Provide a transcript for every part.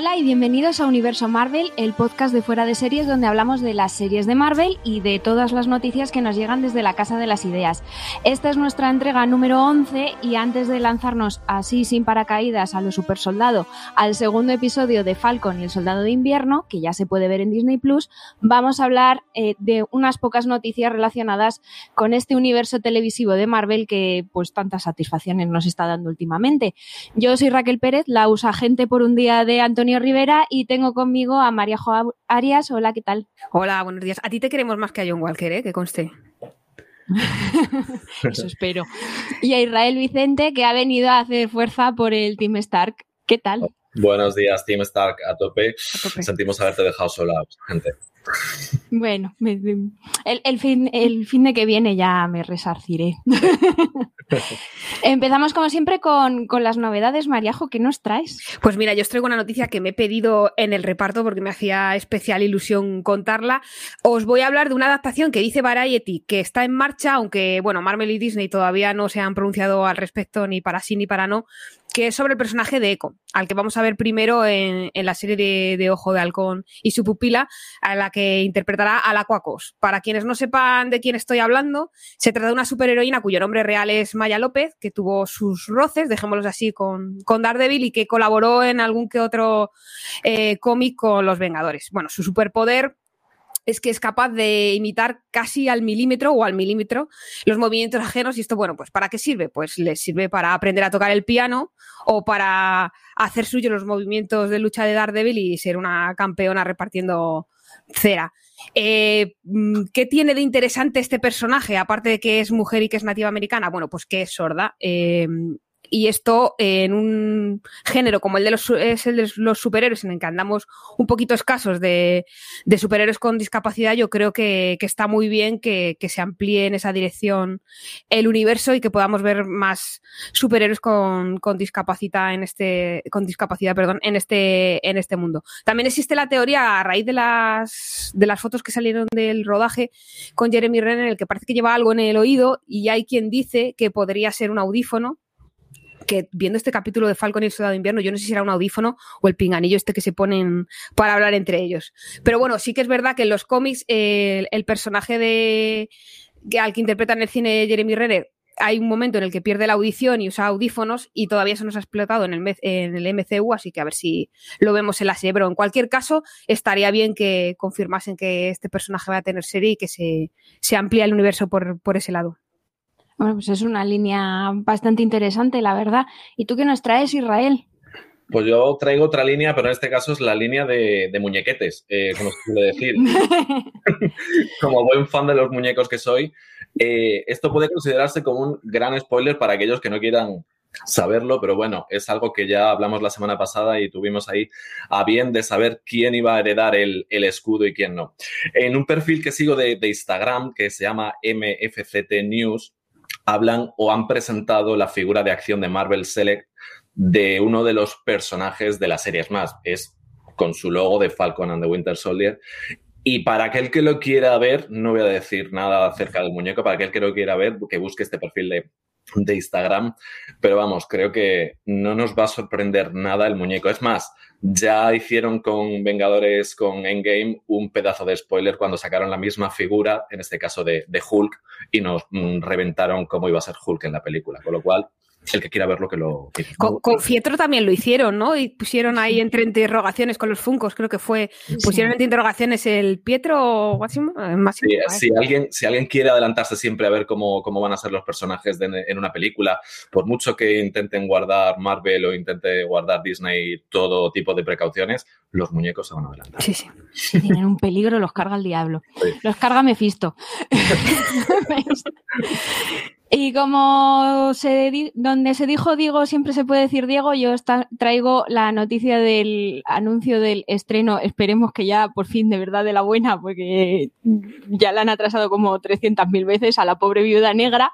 Hola y bienvenidos a Universo Marvel, el podcast de fuera de series donde hablamos de las series de Marvel y de todas las noticias que nos llegan desde la Casa de las Ideas. Esta es nuestra entrega número 11 y antes de lanzarnos así sin paracaídas a lo super soldado al segundo episodio de Falcon y el Soldado de Invierno, que ya se puede ver en Disney Plus, vamos a hablar eh, de unas pocas noticias relacionadas con este universo televisivo de Marvel que pues tantas satisfacciones nos está dando últimamente. Yo soy Raquel Pérez, la usagente por un día de Antonio Rivera y tengo conmigo a María Jo Arias. Hola, ¿qué tal? Hola, buenos días. A ti te queremos más que a John Walker, ¿eh? que conste. Eso espero. Y a Israel Vicente, que ha venido a hacer fuerza por el Team Stark. ¿Qué tal? Buenos días, Team Stark, a tope. A tope. Sentimos haberte dejado sola, gente. Bueno, el, fin, el fin de que viene ya me resarciré. Empezamos como siempre con, con, las novedades, Mariajo, ¿qué nos traes? Pues mira, yo os traigo una noticia que me he pedido en el reparto porque me hacía especial ilusión contarla. Os voy a hablar de una adaptación que dice Variety que está en marcha, aunque bueno, Marvel y Disney todavía no se han pronunciado al respecto ni para sí ni para no, que es sobre el personaje de Echo, al que vamos a ver primero en, en la serie de, Ojo de Halcón y su pupila, a la que interpretará a la. Para quienes no sepan de quién estoy hablando, se trata de una superheroína cuyo nombre real es Maya López, que tuvo sus roces, dejémoslos así, con, con Daredevil y que colaboró en algún que otro eh, cómic con los Vengadores. Bueno, su superpoder es que es capaz de imitar casi al milímetro o al milímetro los movimientos ajenos y esto, bueno, pues ¿para qué sirve? Pues le sirve para aprender a tocar el piano o para hacer suyo los movimientos de lucha de Daredevil y ser una campeona repartiendo cera. Eh, ¿Qué tiene de interesante este personaje? Aparte de que es mujer y que es nativa americana, bueno, pues que es sorda. Eh, y esto en un género como el de los, de los superhéroes, en el que andamos un poquito escasos de, superhéroes con discapacidad, yo creo que, está muy bien que, se amplíe en esa dirección el universo y que podamos ver más superhéroes con, con discapacidad en este, con discapacidad, perdón, en este, en este mundo. También existe la teoría a raíz de las, de las fotos que salieron del rodaje con Jeremy Renner, en el que parece que lleva algo en el oído y hay quien dice que podría ser un audífono que viendo este capítulo de Falcon y el Soldado de Invierno, yo no sé si era un audífono o el pinganillo este que se ponen para hablar entre ellos. Pero bueno, sí que es verdad que en los cómics el, personaje de que, al que interpreta en el cine Jeremy Renner hay un momento en el que pierde la audición y usa audífonos y todavía se nos ha explotado en el, en el MCU, así que a ver si lo vemos en la serie. Pero en cualquier caso, estaría bien que confirmasen que este personaje va a tener serie y que se, se amplía el universo por, por ese lado. Bueno, pues es una línea bastante interesante, la verdad. ¿Y tú qué nos traes, Israel? Pues yo traigo otra línea, pero en este caso es la línea de, de muñequetes, eh, como se suele decir. como buen fan de los muñecos que soy, eh, esto puede considerarse como un gran spoiler para aquellos que no quieran saberlo, pero bueno, es algo que ya hablamos la semana pasada y tuvimos ahí a bien de saber quién iba a heredar el, el escudo y quién no. En un perfil que sigo de, de Instagram, que se llama MFCT News, hablan o han presentado la figura de acción de Marvel Select de uno de los personajes de las series más. Es con su logo de Falcon and the Winter Soldier. Y para aquel que lo quiera ver, no voy a decir nada acerca del muñeco, para aquel que lo quiera ver, que busque este perfil de de Instagram, pero vamos, creo que no nos va a sorprender nada el muñeco. Es más, ya hicieron con Vengadores, con Endgame, un pedazo de spoiler cuando sacaron la misma figura, en este caso de, de Hulk, y nos mm, reventaron cómo iba a ser Hulk en la película. Con lo cual, el que quiera verlo que lo... con, Fietro también lo hicieron, ¿no? Y pusieron ahí entre interrogaciones con los Funcos, creo que fue, pusieron entre interrogaciones el Pietro Máximo. Eh, si, alguien, si alguien quiere adelantarse siempre a ver cómo, cómo van a ser los personajes en una película, por mucho que intenten guardar Marvel o intente guardar Disney todo tipo de precauciones, los muñecos se van a adelantar. Sí, sí. Tienen un peligro, los carga el diablo. Los carga Mephisto. Y como se donde se dijo Diego, siempre se puede decir Diego, yo traigo la noticia del anuncio del estreno, esperemos que ya por fin de verdad de la buena, porque ya la han atrasado como 300.000 veces a la pobre viuda negra,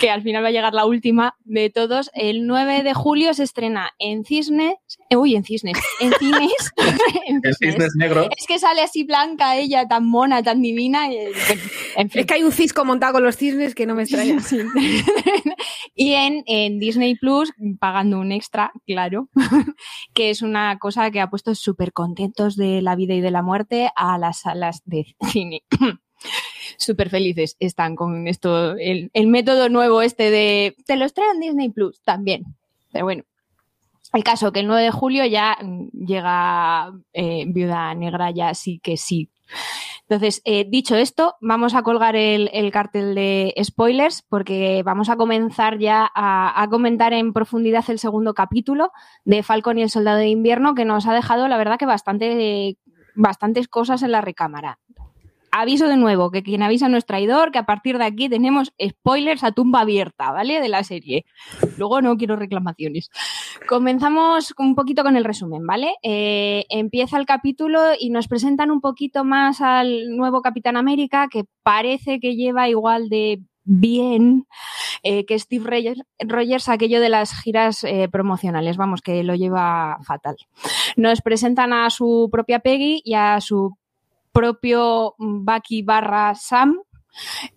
que al final va a llegar la última de todos. El 9 de julio se estrena en Cisnes, eh, uy, en Cisnes, en Cines. en, Cisnes, Negro. Es que sale así blanca ella, tan mona, tan divina. Es que hay un cisco montado con los cisnes que no me extraña. y en, Disney Plus, pagando un extra, claro, que es una cosa que ha puesto súper contentos de la vida y de la muerte a las salas de cine. Súper felices están con esto, el, método nuevo este de te los traen Disney Plus también. Pero bueno, el caso que el 9 de julio ya llega eh, Viuda Negra, ya sí que sí entonces, eh, dicho esto, vamos a colgar el, cartel de spoilers porque vamos a comenzar ya a, a, comentar en profundidad el segundo capítulo de Falcon y el Soldado de Invierno que nos ha dejado, la verdad, que bastante, bastantes cosas en la recámara aviso de nuevo que quien avisa no es traidor, que a partir de aquí tenemos spoilers a tumba abierta, ¿vale? De la serie. Luego no quiero reclamaciones. Comenzamos un poquito con el resumen, ¿vale? Eh, empieza el capítulo y nos presentan un poquito más al nuevo Capitán América, que parece que lleva igual de bien eh, que Steve Rogers, aquello de las giras eh, promocionales, vamos, que lo lleva fatal. Nos presentan a su propia Peggy y a su propio Bucky barra Sam.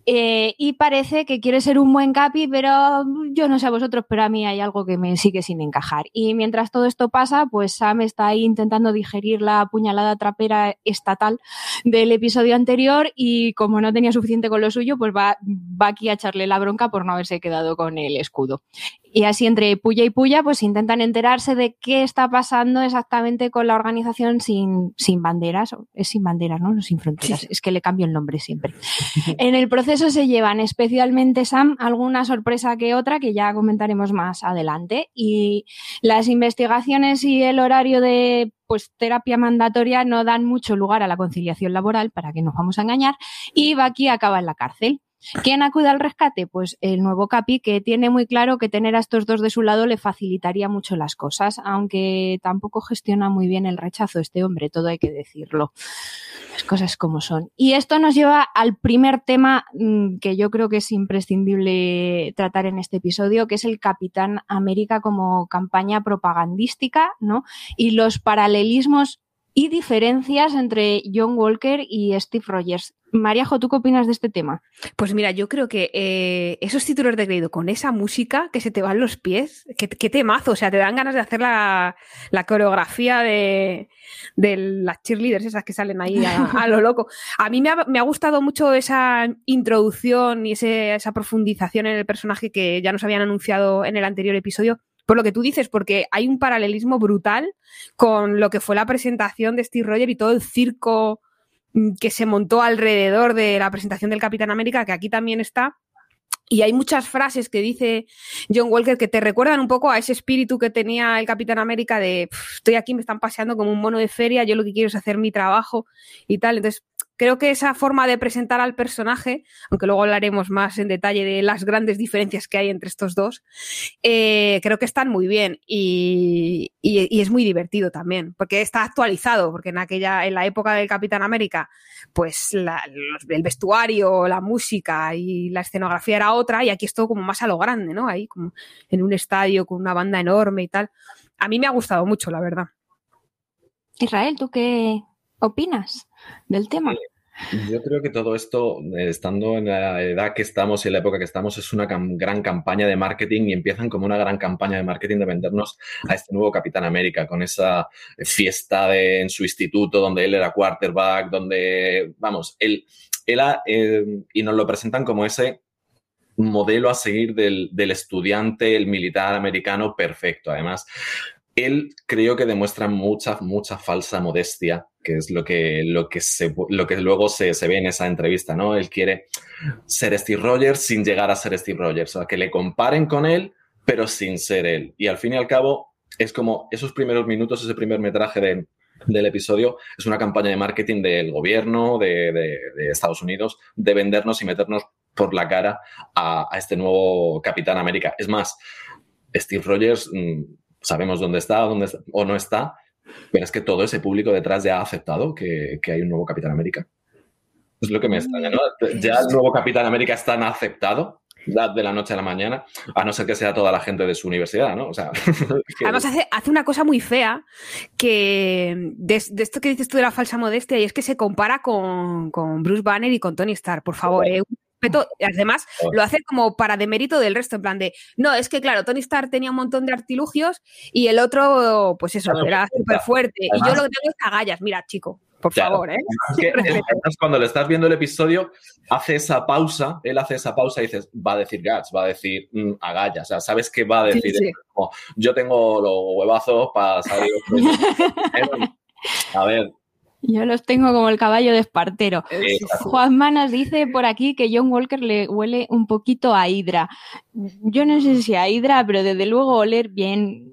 Eh, y parece que quiere ser un buen capi, pero yo no sé a vosotros, pero a mí hay algo que me sigue sin encajar. Y mientras todo esto pasa, pues Sam está ahí intentando digerir la puñalada trapera estatal del episodio anterior y como no tenía suficiente con lo suyo, pues va, va aquí a echarle la bronca por no haberse quedado con el escudo. Y así entre puya y puya, pues intentan enterarse de qué está pasando exactamente con la organización sin, sin banderas. Es sin banderas, ¿no? sin fronteras. Es que le cambio el nombre siempre. en el proceso se llevan especialmente, Sam, alguna sorpresa que otra que ya comentaremos más adelante. Y las investigaciones y el horario de pues terapia mandatoria no dan mucho lugar a la conciliación laboral, para que nos vamos a engañar, y Baki acaba en la cárcel. ¿Quién acude al rescate? Pues el nuevo Capi, que tiene muy claro que tener a estos dos de su lado le facilitaría mucho las cosas, aunque tampoco gestiona muy bien el rechazo este hombre, todo hay que decirlo. Las cosas como son. Y esto nos lleva al primer tema mm, que yo creo que es imprescindible tratar en este episodio, que es el Capitán América como campaña propagandística, ¿no? Y los paralelismos y diferencias entre John Walker y Steve Rogers. Mariajo, ¿tú qué opinas de este tema? Pues mira, yo creo que eh, esos títulos de crédito con esa música que se te van los pies, qué, temazo, o sea, te dan ganas de hacer la, coreografía de, las cheerleaders esas que salen ahí a, lo loco. A mí me ha, gustado mucho esa introducción y esa profundización en el personaje que ya nos habían anunciado en el anterior episodio, por lo que tú dices, porque hay un paralelismo brutal con lo que fue la presentación de Steve Rogers y todo el circo que se montó alrededor de la presentación del Capitán América, que aquí también está. Y hay muchas frases que dice John Walker que te recuerdan un poco a ese espíritu que tenía el Capitán América de estoy aquí, me están paseando como un mono de feria, yo lo que quiero es hacer mi trabajo y tal. Entonces, Creo que esa forma de presentar al personaje, aunque luego hablaremos más en detalle de las grandes diferencias que hay entre estos dos, eh, creo que están muy bien y, es muy divertido también, porque está actualizado, porque en aquella, en la época del Capitán América, pues el vestuario, la música y la escenografía era otra, y aquí es todo como más a lo grande, ¿no? Ahí como en un estadio con una banda enorme y tal. A mí me ha gustado mucho, la verdad. Israel, ¿tú qué opinas del tema? Yo creo que todo esto, eh, estando en la edad que estamos y en la época que estamos, es una gran campaña de marketing y empiezan como una gran campaña de marketing de vendernos a este nuevo Capitán América con esa fiesta en su instituto donde él era quarterback, donde, vamos, él, él eh, y nos lo presentan como ese modelo a seguir del, del estudiante, el militar americano perfecto. Además, él creo que demuestra mucha, mucha falsa modestia, que es lo que, lo que, se, lo que luego se, se, ve en esa entrevista, ¿no? Él quiere ser Steve Rogers sin llegar a ser Steve Rogers, o sea, que le comparen con él, pero sin ser él. Y al fin y al cabo, es como esos primeros minutos, ese primer metraje de, del episodio, es una campaña de marketing del gobierno de, de, Estados Unidos de vendernos y meternos por la cara a, a este nuevo Capitán América. Es más, Steve Rogers mm, sabemos dónde está, dónde está, o no está, pero es que todo ese público detrás ya ha aceptado que, que hay un nuevo Capitán América. Es lo que me extraña, ¿no? Ya el nuevo Capitán América está tan aceptado de la noche a la mañana, a no ser que sea toda la gente de su universidad, ¿no? O sea, que... Además hace, hace, una cosa muy fea que de, de, esto que dices tú de la falsa modestia y es que se compara con, con Bruce Banner y con Tony Stark, por favor, eh, Además, lo hace como para demérito del resto, en plan de, no, es que claro, Tony Stark tenía un montón de artilugios y el otro, pues eso, claro, era súper fuerte. Y yo lo que tengo es agallas, mira, chico, por claro, favor, ¿eh? Es que, cuando le estás viendo el episodio, hace esa pausa, él hace esa pausa y dices, va a decir Gats, va a decir mmm, agallas, o sea, sabes que va a decir, sí, sí. Como, yo tengo los huevazos para salir. a ver, yo los tengo como el caballo de Espartero. Juan Manas dice por aquí que John Walker le huele un poquito a Hydra. Yo no sé si a Hydra, pero desde luego oler bien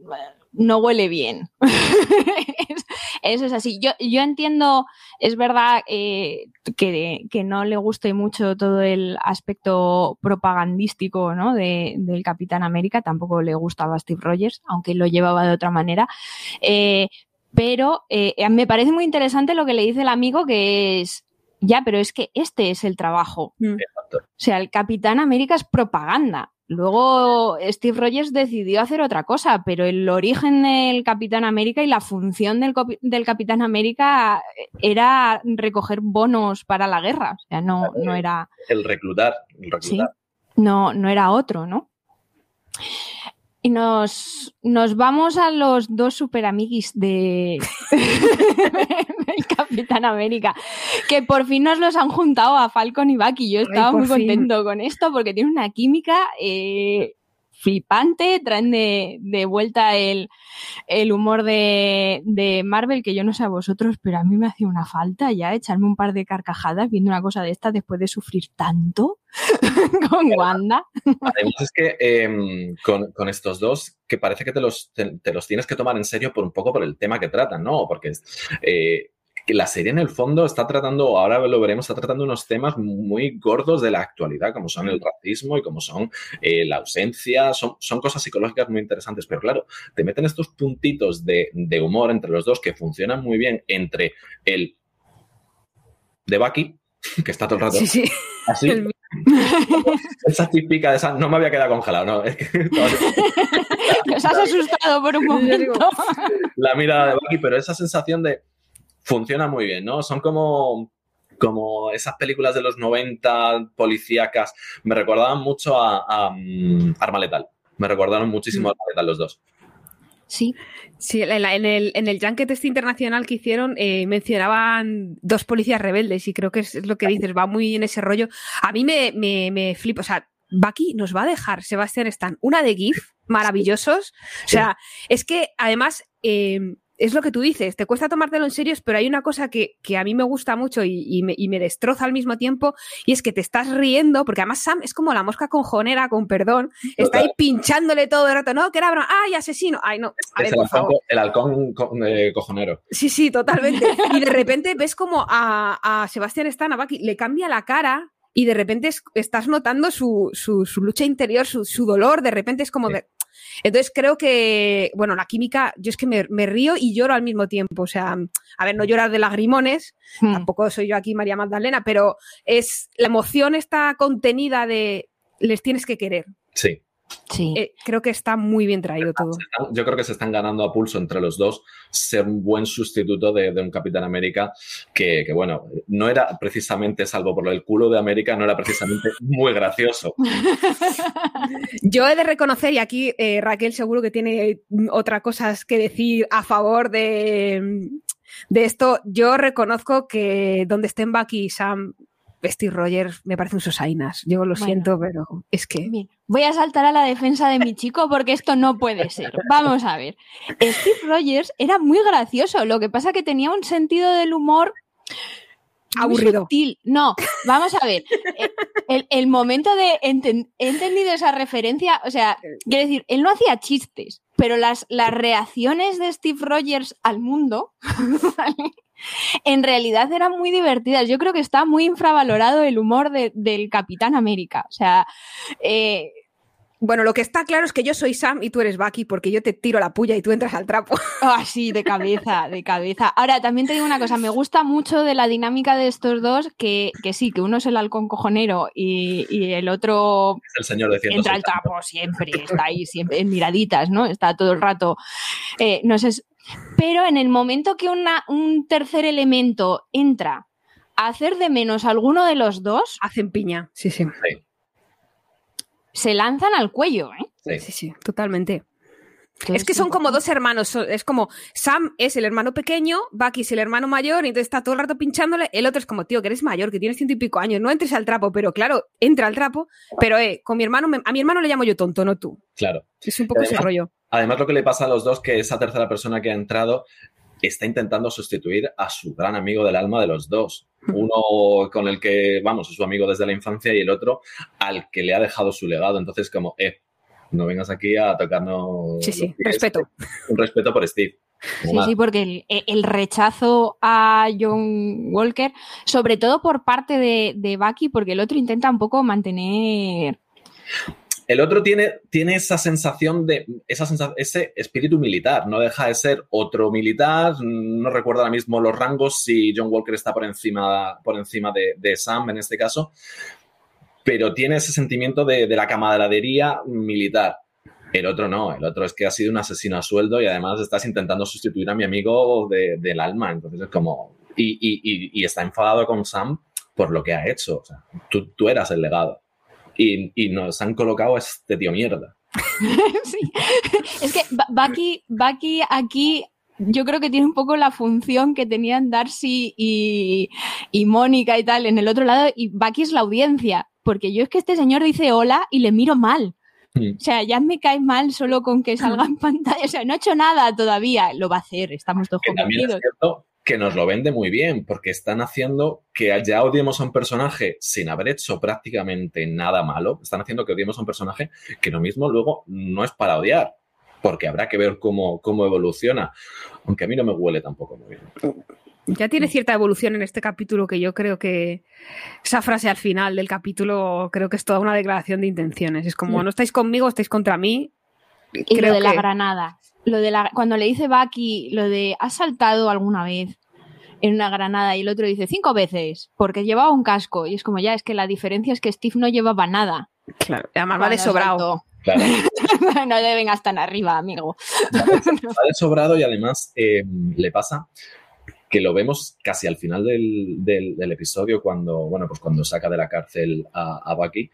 no huele bien. Eso es así. Yo, yo entiendo, es verdad eh, que, que, no le guste mucho todo el aspecto propagandístico ¿no? de, del Capitán América, tampoco le gustaba a Steve Rogers, aunque lo llevaba de otra manera. Eh, pero eh, me parece muy interesante lo que le dice el amigo, que es, ya, pero es que este es el trabajo. Mm. O sea, el Capitán América es propaganda. Luego Steve Rogers decidió hacer otra cosa, pero el origen del Capitán América y la función del, del, Capitán América era recoger bonos para la guerra. O sea, no, no era. El reclutar. El reclutar. ¿Sí? No, no era otro, ¿no? Y nos, nos vamos a los dos super amiguis de del Capitán América, que por fin nos los han juntado a Falcon y Bucky. Yo estaba Ay, muy fin. contento con esto porque tiene una química eh, flipante, traen de, vuelta el, el humor de, de, Marvel, que yo no sé a vosotros, pero a mí me hacía una falta ya echarme un par de carcajadas viendo una cosa de esta después de sufrir tanto con Wanda. Además es que eh, con, con, estos dos, que parece que te los, te, los tienes que tomar en serio por un poco por el tema que tratan, ¿no? Porque eh, que la serie en el fondo está tratando, ahora lo veremos, está tratando unos temas muy gordos de la actualidad, como son el racismo y como son eh, la ausencia, son, son, cosas psicológicas muy interesantes, pero claro, te meten estos puntitos de, de humor entre los dos que funcionan muy bien entre el de Bucky, que está todo el rato sí, sí. así. El... Esa típica de esa, no me había quedado congelado, ¿no? Es que Nos has asustado por un momento. La mirada de Bucky, pero esa sensación de funciona muy bien, ¿no? Son como, como esas películas de los 90 policíacas. Me recordaban mucho a, a um, Arma Letal. Me recordaron muchísimo a Arma Letal los dos. Sí. Sí, en, el, en el Junket este internacional que hicieron eh, mencionaban dos policías rebeldes y creo que es lo que dices, va muy en ese rollo. A mí me, me, me flipa, o sea, Bucky nos va a dejar, Sebastián Stan, una de GIF, maravillosos. O sea, es que además... Eh, es lo que tú dices, te cuesta tomártelo en serio, pero hay una cosa que, que a mí me gusta mucho y, y, me, y, me, destroza al mismo tiempo, y es que te estás riendo, porque además Sam es como la mosca conjonera, con perdón, está ahí pinchándole todo el rato, no, que era broma, ay, asesino, ay, no. A ver, el, halcón, el, halcón, eh, cojonero. Sí, sí, totalmente. y de repente ves como a, a Sebastián Stan, a Bucky, le cambia la cara y de repente es, estás notando su, su, su, lucha interior, su, su dolor, de repente es como... De, entonces creo que, bueno, la química, yo es que me, me, río y lloro al mismo tiempo. O sea, a ver, no llorar de lagrimones, hmm. tampoco soy yo aquí María Magdalena, pero es la emoción está contenida de les tienes que querer. Sí. Sí. Eh, creo que está muy bien traído todo. Yo creo que se están ganando a pulso entre los dos ser un buen sustituto de, un Capitán América que, bueno, no era precisamente, salvo por el culo de América, no era precisamente muy gracioso. Yo he de reconocer, y aquí eh, Raquel seguro que tiene otras cosas que decir a favor de, de esto, yo reconozco que donde estén Bucky y Sam Steve Rogers me parece un sosainas. Yo lo siento, pero es que. Voy a saltar a la defensa de mi chico porque esto no puede ser. Vamos a ver. Steve Rogers era muy gracioso. Lo que pasa que tenía un sentido del humor aburrido. No, vamos a ver. El, momento de he entendido esa referencia, o sea, quiero decir, él no hacía chistes, pero las, las reacciones de Steve Rogers al mundo en realidad eran muy divertidas. Yo creo que está muy infravalorado el humor del Capitán América. O sea, eh, bueno, lo que está claro es que yo soy Sam y tú eres Bucky porque yo te tiro la puya y tú entras al trapo. Ah, sí, de cabeza, de cabeza. Ahora, también te digo una cosa, me gusta mucho de la dinámica de estos dos, que, sí, que uno es el halcón cojonero y, el otro es el señor de entra al trapo siempre, está ahí siempre en miraditas, ¿no? Está todo el rato. Eh, no sé, pero en el momento que una, un tercer elemento entra a hacer de menos a alguno de los dos... Hacen piña, sí. sí se lanzan al cuello, ¿eh? Sí, sí, totalmente. es que son como dos hermanos, es como Sam es el hermano pequeño, Bucky es el hermano mayor, y entonces está todo el rato pinchándole, el otro es como, tío, que eres mayor, que tienes ciento y pico años, no entres al trapo, pero claro, entra al trapo, pero eh, con mi hermano, a mi hermano le llamo yo tonto, no tú. Claro. Es un poco ese rollo. Además, lo que le pasa a los dos, que esa tercera persona que ha entrado está intentando sustituir a su gran amigo del alma de los dos. Uno con el que, vamos, es su amigo desde la infancia y el otro al que le ha dejado su legado. Entonces, como, eh, no vengas aquí a tocarnos. Sí, sí, respeto. Un respeto por Steve. Sí, sí, porque el, rechazo a John Walker, sobre todo por parte de, de Bucky, porque el otro intenta un poco mantener el otro tiene, tiene esa sensación de, esa ese espíritu militar, no deja de ser otro militar, no recuerdo ahora mismo los rangos, si John Walker está por encima, por encima de, Sam en este caso, pero tiene ese sentimiento de, la camaradería militar. El otro no, el otro es que ha sido un asesino a sueldo y además estás intentando sustituir a mi amigo del alma, entonces es como... Y, está enfadado con Sam por lo que ha hecho, tú, tú eras el legado y, nos han colocado a este tío mierda. sí. Es que Bucky, Bucky aquí yo creo que tiene un poco la función que tenían Darcy y, y Mónica y tal en el otro lado, y Bucky es la audiencia, porque yo es que este señor dice hola y le miro mal. Mm. O sea, ya me cae mal solo con que salga en pantalla. O sea, no ha hecho nada todavía. Lo va a hacer, estamos todos convencidos que nos lo vende muy bien, porque están haciendo que ya odiemos a un personaje sin haber hecho prácticamente nada malo. Están haciendo que odiemos a un personaje que lo mismo luego no es para odiar, porque habrá que ver cómo, cómo evoluciona. Aunque a mí no me huele tampoco muy bien. Ya tiene cierta evolución en este capítulo que yo creo que esa frase al final del capítulo creo que es toda una declaración de intenciones. Es como, no estáis conmigo, estáis contra mí. Y lo de la granada lo de la, cuando le dice Bucky lo de ¿has saltado alguna vez en una granada? Y el otro dice cinco veces, porque llevaba un casco. Y es como ya, es que la diferencia es que Steve no llevaba nada. Claro, además va de sobrado. Claro. no deben estar tan arriba, amigo. Va de sobrado y además eh, le pasa que lo vemos casi al final del, del, episodio cuando, bueno, pues cuando saca de la cárcel a, a Bucky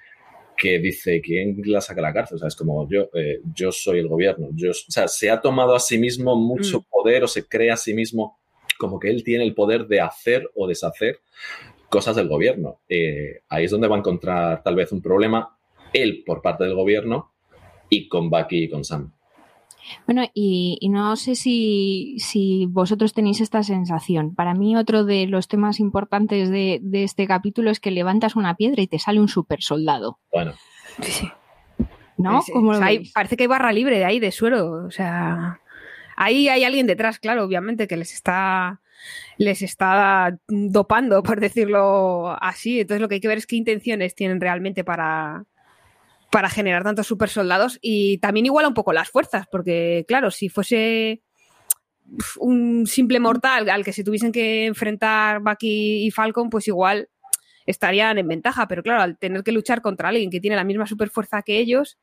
que dice, ¿quién la saca a la cárcel? O sea, es como yo, eh, yo soy el gobierno. Yo, o sea, se ha tomado a sí mismo mucho mm. poder o se cree a sí mismo como que él tiene el poder de hacer o deshacer cosas del gobierno. Eh, ahí es donde va a encontrar tal vez un problema él por parte del gobierno y con Bucky y con Sam. Bueno, y, no sé si, vosotros tenéis esta sensación. Para mí, otro de los temas importantes de, este capítulo es que levantas una piedra y te sale un super soldado. Bueno. Sí, ¿No? parece que hay barra libre de ahí, de suero. O sea, ahí hay alguien detrás, claro, obviamente, que les está les está dopando, por decirlo así. Entonces lo que hay que ver es qué intenciones tienen realmente para, para generar tantos super soldados y también iguala un poco las fuerzas, porque claro, si fuese un simple mortal al que se tuviesen que enfrentar Bucky y Falcon, pues igual estarían en ventaja, pero claro, al tener que luchar contra alguien que tiene la misma superfuerza que ellos,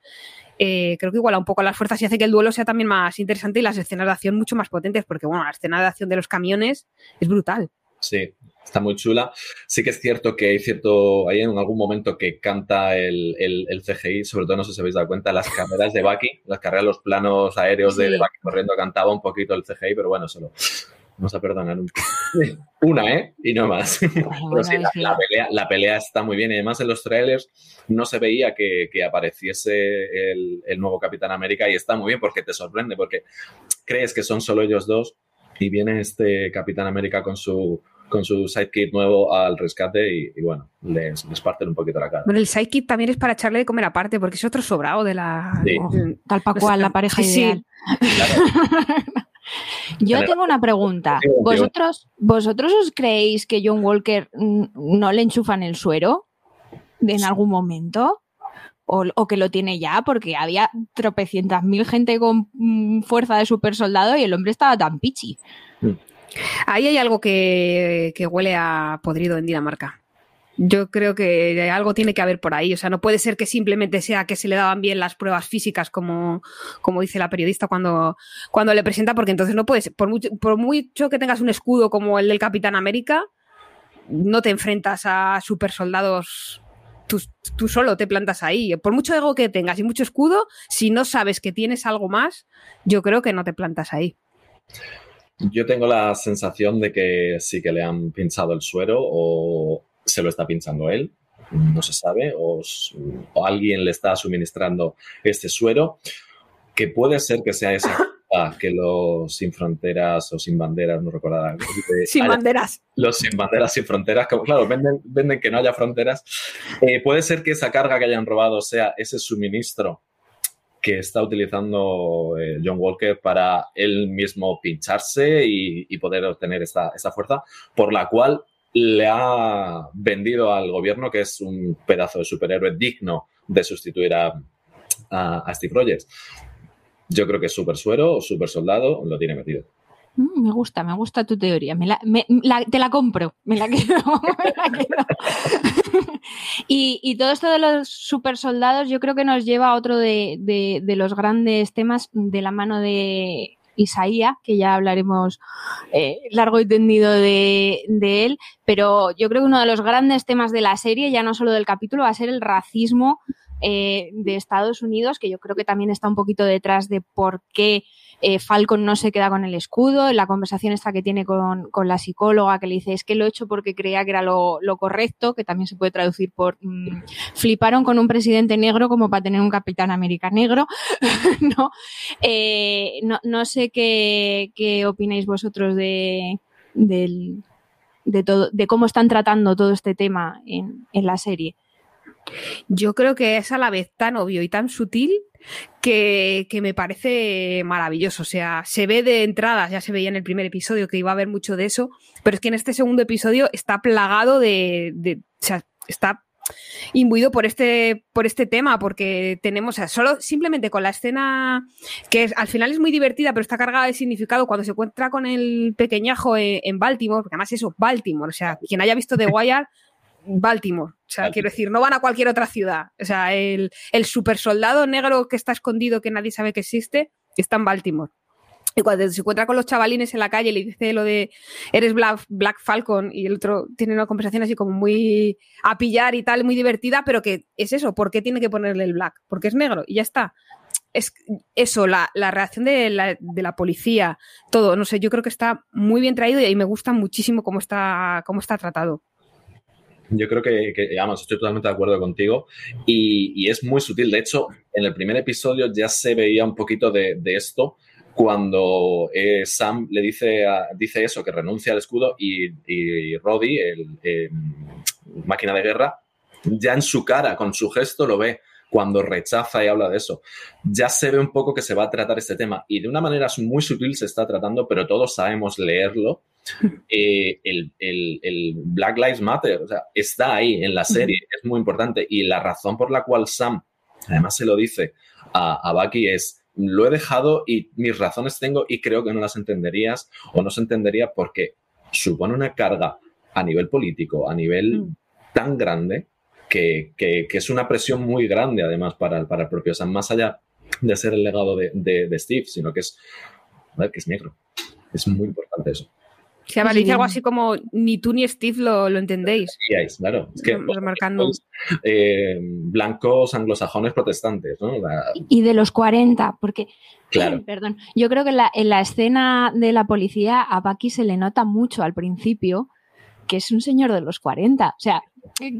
eh, creo que iguala un poco las fuerzas y hace que el duelo sea también más interesante y las escenas de acción mucho más potentes, porque bueno, la escena de acción de los camiones es brutal. Sí, está muy chula. Sí que es cierto que hay cierto, hay en algún momento que canta el, CGI, sobre todo no sé si habéis dado cuenta, las carreras de Bucky, las carreras, los planos aéreos de, Bucky corriendo, cantaba un poquito el CGI, pero bueno, solo vamos a perdonar un... una, ¿eh? Y no más. pero sí, la, pelea, está muy bien y además en los trailers no se veía que, apareciese el, el nuevo Capitán América y está muy bien porque te sorprende, porque crees que son solo ellos dos y viene este Capitán América con su con su sidekick nuevo al rescate y, bueno, les, les, parten un poquito la cara. Bueno, el sidekick también es para echarle de comer aparte, porque es otro sobrado de la... Tal pa' cual, la pareja ideal. Yo tengo una pregunta. ¿Vosotros, ¿Vosotros os creéis que John Walker no le enchufan el suero en algún momento? O, que lo tiene ya, porque había tropecientas mil gente con mm, fuerza de super soldado y el hombre estaba tan pichi. Ahí hay algo que, huele a podrido en Dinamarca. Yo creo que algo tiene que haber por ahí. O sea, no puede ser que simplemente sea que se le daban bien las pruebas físicas, como, como dice la periodista cuando, cuando le presenta, porque entonces no puedes, por mucho, por mucho que tengas un escudo como el del Capitán América, no te enfrentas a super soldados. Tú, tú, solo te plantas ahí. Por mucho ego que tengas y mucho escudo, si no sabes que tienes algo más, yo creo que no te plantas ahí. Yo tengo la sensación de que sí que le han pinchado el suero o se lo está pinchando él, no se sabe, o, alguien le está suministrando este suero, que puede ser que sea esa que los sin fronteras o sin banderas, no recordarán. Sin banderas. Los sin banderas, sin fronteras, como claro, venden, venden que no haya fronteras. Eh, puede ser que esa carga que hayan robado sea ese suministro que está utilizando eh, John Walker para él mismo pincharse y, poder obtener esta, fuerza, por la cual le ha vendido al gobierno que es un pedazo de superhéroe digno de sustituir a, Steve Rogers. Yo creo que es super suero o super soldado lo tiene metido. Mm, me gusta, me gusta tu teoría. te la compro, me la quedo. y, todo esto de los super soldados, yo creo que nos lleva a otro de, los grandes temas de la mano de Isaías, que ya hablaremos eh, largo y tendido de, de, él, pero yo creo que uno de los grandes temas de la serie, ya no solo del capítulo, va a ser el racismo eh, de Estados Unidos, que yo creo que también está un poquito detrás de por qué eh, Falcon no se queda con el escudo, la conversación esta que tiene con, la psicóloga que le dice es que lo he hecho porque creía que era lo, correcto, que también se puede traducir por mm, fliparon con un presidente negro como para tener un capitán América negro, eh, ¿no? ¿no? sé qué, qué opináis vosotros de, de, todo, de cómo están tratando todo este tema en, en la serie. Yo creo que es a la vez tan obvio y tan sutil que, me parece maravilloso. O sea, se ve de entrada, ya se veía en el primer episodio que iba a haber mucho de eso, pero es que en este segundo episodio está plagado de. o sea, está imbuido por este, por este tema, porque tenemos, o sea, solo simplemente con la escena que al final es muy divertida, pero está cargada de significado cuando se encuentra con el pequeñajo en, en Baltimore, porque además eso, Baltimore, o sea, quien haya visto The Wire Baltimore. O sea, quiero decir, no van a cualquier otra ciudad. O sea, el, el super soldado negro que está escondido, que nadie sabe que existe, está en Baltimore. Y cuando se encuentra con los chavalines en la calle, le dice lo de eres Black, Black, Falcon y el otro tiene una conversación así como muy a pillar y tal, muy divertida, pero que es eso, ¿por qué tiene que ponerle el black? Porque es negro y ya está. Es eso, la, la reacción de la, de la, policía, todo, no sé, yo creo que está muy bien traído y me gusta muchísimo cómo está, cómo está tratado. Yo creo que, que estoy totalmente de acuerdo contigo y, es muy sutil. De hecho, en el primer episodio ya se veía un poquito de, esto cuando eh, Sam le dice, dice eso, que renuncia al escudo y, y Roddy, el em, máquina de guerra, ya en su cara, con su gesto, lo ve cuando rechaza y habla de eso. Ya se ve un poco que se va a tratar este tema y de una manera muy sutil se está tratando, pero todos sabemos leerlo eh, el, Black Lives Matter, o sea, está ahí en la serie, es muy importante. Y la razón por la cual Sam, además se lo dice a, a Bucky, es lo he dejado y mis razones tengo y creo que no las entenderías o no se entendería porque supone una carga a nivel político, a nivel mm. tan grande que, es una presión muy grande además para, para el propio Sam, más allá de ser el legado de, de, Steve, sino que es, que es negro. Es muy importante eso. Se dice algo así como ni tú ni Steve lo, lo entendéis. claro. Es que remarcando. Eh, blancos anglosajones protestantes, ¿no? Y de los 40, porque. Claro. Perdón. Yo creo que en la escena de la policía a Bucky se le nota mucho al principio que es un señor de los 40. O sea,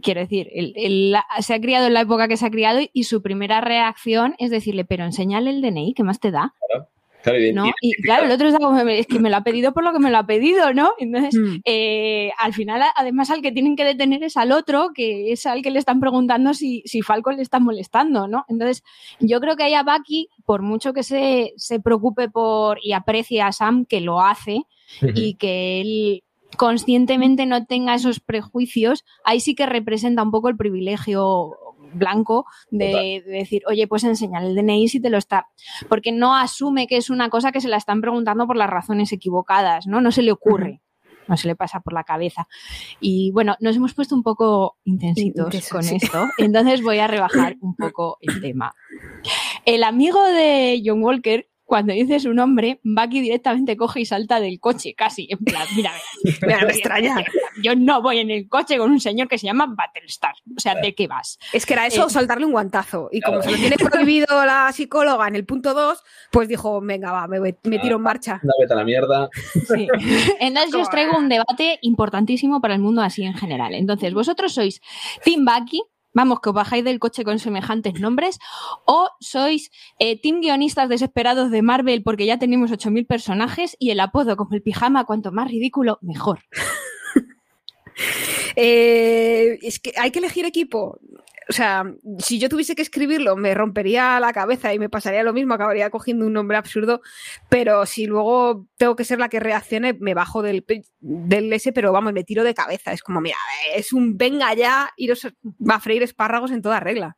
quiero decir, él, se ha criado en la época que se ha criado y, su primera reacción es decirle, pero enséñale el DNI, ¿qué más te da? Claro. Claro, y, claro, el otro es como, es que me lo ha pedido por lo que me lo ha pedido, ¿no? Entonces, mm. eh, al final, además, al que tienen que detener es al otro, que es al que le están preguntando si, si Falcon le está molestando, ¿no? Entonces, yo creo que ahí a Bucky, por mucho que se, se preocupe por y aprecie a Sam, que lo hace, y que él conscientemente no tenga esos prejuicios, ahí sí que representa un poco el privilegio blanco de, decir, oye, pues enseñar el DNI si te lo está. Porque no asume que es una cosa que se la están preguntando por las razones equivocadas, ¿no? No se le ocurre. No se le pasa por la cabeza. Y bueno, nos hemos puesto un poco intensitos con esto, entonces voy a rebajar un poco el tema. El amigo de John Walker cuando dice su nombre, Bucky directamente coge y salta del coche, casi. En plan, mira, me extraña. Yo no voy en el coche con un señor que se llama Battlestar. O sea, ¿de qué vas? Es que era eso, eh, saltarle un guantazo. Y como se lo tiene prohibido la psicóloga en el punto 2, pues dijo, venga, va, me, tiro en marcha. Una vete a la mierda. Sí. Entonces yo os traigo un debate importantísimo para el mundo así en general. Entonces, vosotros sois Team Bucky, Vamos, que os bajáis del coche con semejantes nombres. O sois eh, team guionistas desesperados de Marvel porque ya tenemos 8.000 personajes y el apodo como el pijama, cuanto más ridículo, mejor. Eh, es que hay que elegir equipo o sea, si yo tuviese que escribirlo, me rompería la cabeza y me pasaría lo mismo, acabaría cogiendo un nombre absurdo, pero si luego tengo que ser la que reaccione, me bajo del, del S, pero vamos, me tiro de cabeza. Es como, mira, es un venga ya, iros va a freír espárragos en toda regla.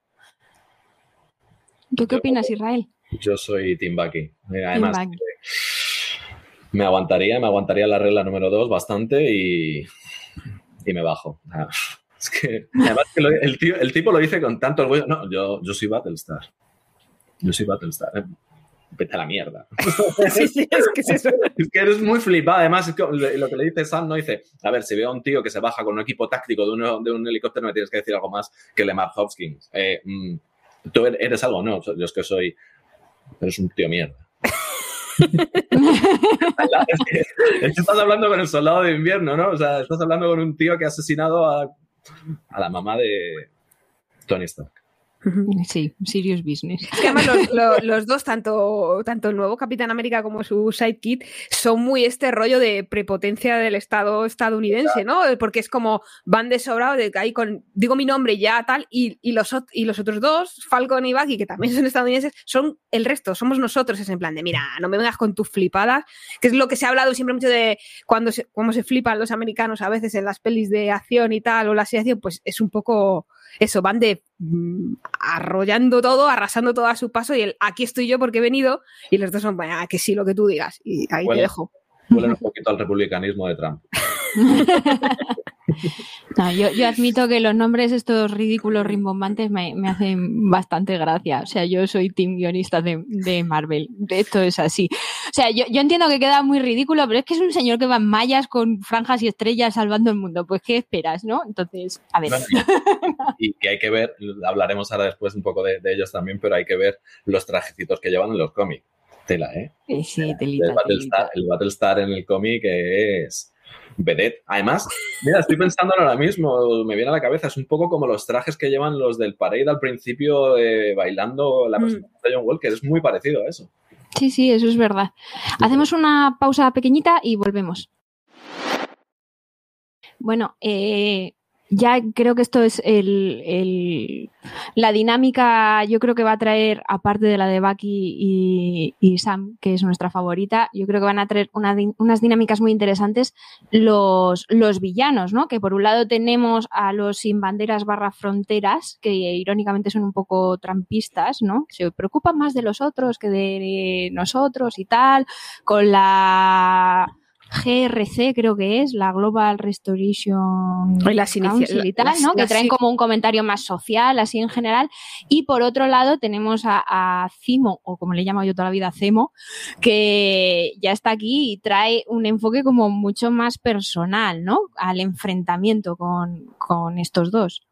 ¿Tú qué opinas, Israel? Yo soy Tim Bucky. Además, me aguantaría, me aguantaría la regla número dos bastante y, y me bajo. Es que, además, que el, tío, el, tipo lo dice con tanto orgullo. No, yo, yo soy Battlestar. Yo soy Battlestar. Eh, vete a la mierda. sí, sí, es que es eso. Es que eres muy flipado. Además, lo que le dice Sam, no dice, a ver, si veo a un tío que se baja con un equipo táctico de, de un helicóptero, me tienes que decir algo más que Lemar Hopkins. Eh, mm, ¿Tú er-, eres algo? No, yo es que soy... Eres un tío mierda. es, que, estás hablando con el soldado de invierno, ¿no? O sea, estás hablando con un tío que ha asesinado a a la mamá de Tony Stark. Sí, serious business. Es que además los, dos, tanto, tanto el nuevo Capitán América como su sidekick, son muy este rollo de prepotencia del Estado estadounidense, ¿no? Porque es como van de sobrado, de que ahí con, digo mi nombre ya tal, y, los, y los otros dos, Falcon y Bucky, que también son estadounidenses, son el resto, somos nosotros, es en plan de, mira, no me vengas con tus flipadas, que es lo que se ha hablado siempre mucho de cuando se, cómo se flipan los americanos a veces en las pelis de acción y tal, o la acción, pues es un poco eso, van de mm, arrollando todo, arrasando todo a su paso y el aquí estoy yo porque he venido y los dos son, bueno, que sí, lo que tú digas y ahí te dejo. Huelen un poquito al republicanismo de Trump. yo, admito que los nombres estos ridículos rimbombantes me, hacen bastante gracia. O sea, yo soy team guionista de, Marvel. Esto es así. O sea, yo, entiendo que queda muy ridículo, pero es que es un señor que va en mallas con franjas y estrellas salvando el mundo. Pues, ¿qué esperas, no? Entonces, a ver. y, que hay que ver, hablaremos ahora después un poco de, ellos también, pero hay que ver los trajecitos que llevan en los cómics. Tela, ¿eh? Sí, telita, el, Battlestar, el Battlestar en el cómic es vedette. Además, mira, estoy pensando ahora mismo, me viene a la cabeza, es un poco como los trajes que llevan los del Parade al principio eh, bailando la mm. presentación de John Walker, es muy parecido a eso. Sí, sí, eso es verdad. Hacemos una pausa pequeñita y volvemos. Bueno, eh, ya creo que esto es el, la dinámica, yo creo que va a traer, aparte de la de Bucky y, Sam, que es nuestra favorita, yo creo que van a traer unas dinámicas muy interesantes los, los villanos, ¿no? Que por un lado tenemos a los sin banderas barra fronteras, que irónicamente son un poco trampistas, ¿no? Se preocupan más de los otros que de nosotros y tal, con la GRC, creo que es, la Global Restoration las Council y tal, ¿no? que traen como un comentario más social, así en general. Y por otro lado tenemos a, a Cimo, o como le llamo yo toda la vida, Cemo, que ya está aquí y trae un enfoque como mucho más personal, ¿no? Al enfrentamiento con, con estos dos.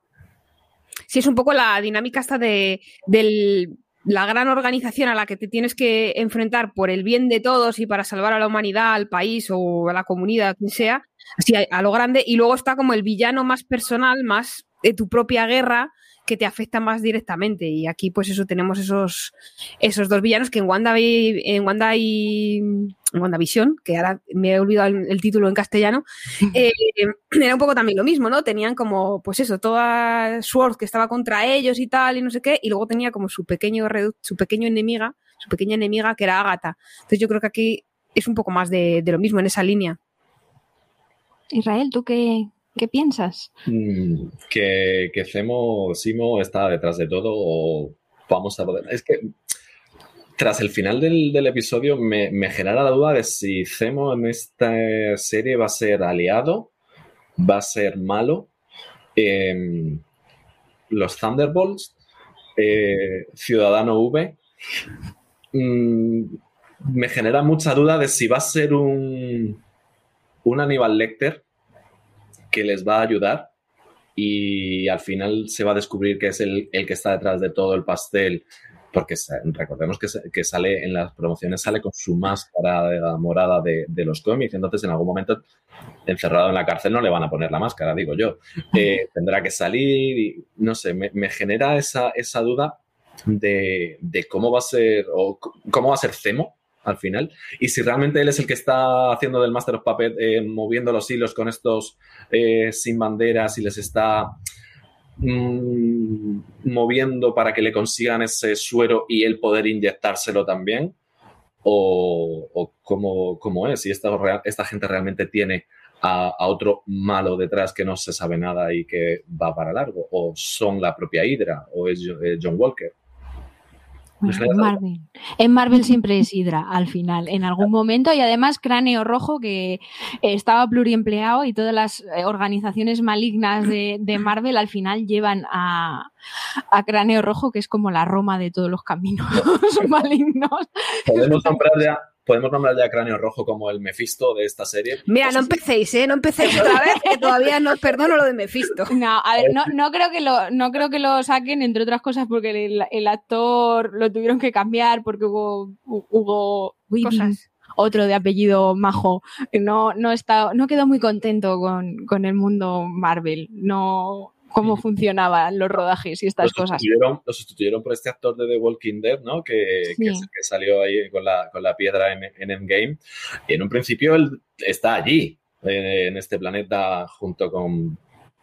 Sí, es un poco la dinámica esta de, del la gran organización a la que te tienes que enfrentar por el bien de todos y para salvar a la humanidad, al país o a la comunidad, quien sea, así a, lo grande, y luego está como el villano más personal, más de tu propia guerra, que te afecta más directamente. Y aquí, pues eso, tenemos esos, esos dos villanos que en Wanda, en Wanda y en WandaVision, que ahora me he olvidado el, título en castellano, eh, era un poco también lo mismo, ¿no? Tenían como, pues eso, toda Sword que estaba contra ellos y tal, y no sé qué, y luego tenía como su pequeño, su pequeño enemiga, su pequeña enemiga que era Agatha. Entonces yo creo que aquí es un poco más de, de lo mismo en esa línea. Israel, ¿tú qué, ¿Qué piensas? Mm, que, que Cemo, Simo está detrás de todo o vamos a poder... Es que tras el final del, episodio me, genera la duda de si Cemo en esta serie va a ser aliado, va a ser malo. Em, los Thunderbolts, eh, Ciudadano V, mm, me genera mucha duda de si va a ser un, un Aníbal Lecter que les va a ayudar y al final se va a descubrir que es el, que está detrás de todo el pastel, porque recordemos que, sale en las promociones, sale con su máscara morada de, los cómics, entonces en algún momento encerrado en la cárcel no le van a poner la máscara, digo yo. Eh, tendrá que salir y no sé, me, genera esa, esa duda de, de, cómo va a ser o cómo va a ser Cemo al final. Y si realmente él es el que está haciendo del Master of Puppet, eh, moviendo los hilos con estos eh, sin banderas y les está mm, moviendo para que le consigan ese suero y él poder inyectárselo también, o, o cómo, es, si esta, esta gente realmente tiene a, otro malo detrás que no se sabe nada y que va para largo, o son la propia Hydra, o es eh, John Walker en Marvel. En Marvel siempre es Hydra al final, en algún momento, y además Cráneo Rojo, que estaba pluriempleado y todas las eh, organizaciones malignas de, Marvel al final llevan a, a, Cráneo Rojo, que es como la Roma de todos los caminos malignos. Podemos comprar ya podemos nombrar ya Cráneo Rojo como el Mefisto de esta serie. Mira, no empecéis, ¿eh? No empecéis otra vez, que todavía no os perdono lo de Mefisto. No, a ver, no, no, creo que lo, no creo que lo saquen, entre otras cosas, porque el, actor lo tuvieron que cambiar porque hubo, hubo cosas otro de apellido majo, no, no, está, no quedó muy contento con, con el mundo Marvel. No, cómo funcionaban los rodajes y estas cosas. Lo sustituyeron por este actor de The Walking Dead, ¿no? Que, que, salió ahí con la, con la piedra en, en, Endgame. Y en un principio él está allí, en este planeta, junto con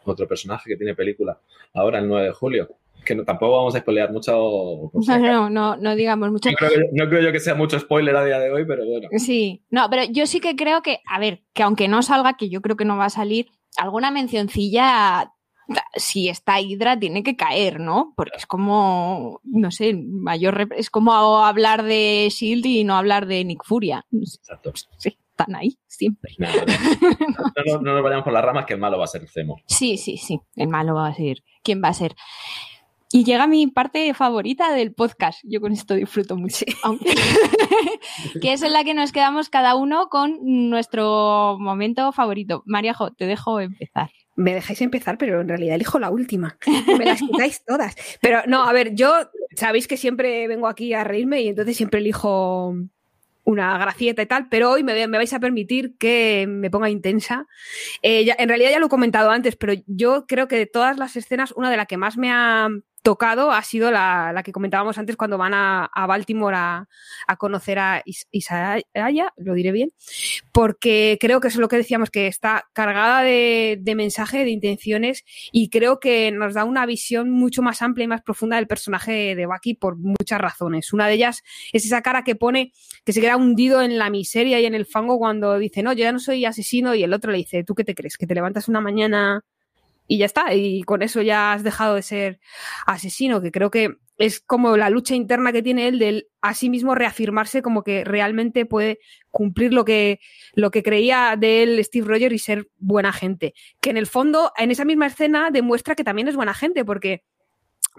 otro personaje que tiene película ahora el 9 de julio. Que no, tampoco vamos a spoilear mucho. No, no, no, digamos mucho. No creo, no creo, yo que sea mucho spoiler a día de hoy, pero bueno. Sí, no, pero yo sí que creo que, a ver, que aunque no salga, que yo creo que no va a salir, alguna mencioncilla si está Hydra tiene que caer, ¿no? Porque es como, no sé, mayor es como hablar de Shield y no hablar de Nick Furia. Exacto. Sí, están ahí siempre. No, nos vayamos por las ramas que el malo va a ser el Cemo. Sí, sí, sí, el malo va a ser. ¿Quién va a ser? Y llega mi parte favorita del podcast. Yo con esto disfruto mucho. que es en la que nos quedamos cada uno con nuestro momento favorito. Mariajo, te dejo empezar me dejáis empezar, pero en realidad elijo la última. Me las quitáis todas. Pero no, a ver, yo sabéis que siempre vengo aquí a reírme y entonces siempre elijo una gracieta y tal, pero hoy me, vais a permitir que me ponga intensa. Eh, en realidad ya lo he comentado antes, pero yo creo que de todas las escenas, una de las que más me ha tocado ha sido la, que comentábamos antes cuando van a, Baltimore a, conocer a Isaya, lo diré bien, porque creo que es lo que decíamos, que está cargada de, mensaje, de intenciones, y creo que nos da una visión mucho más amplia y más profunda del personaje de Bucky por muchas razones. Una de ellas es esa cara que pone, que se queda hundido en la miseria y en el fango cuando dice, no, yo ya no soy asesino, y el otro le dice, ¿tú qué te crees? ¿Que te levantas una mañana y ya está, y con eso ya has dejado de ser asesino, que creo que es como la lucha interna que tiene él del a sí mismo reafirmarse como que realmente puede cumplir lo que, lo que creía de él Steve Rogers y ser buena gente. Que en el fondo, en esa misma escena, demuestra que también es buena gente, porque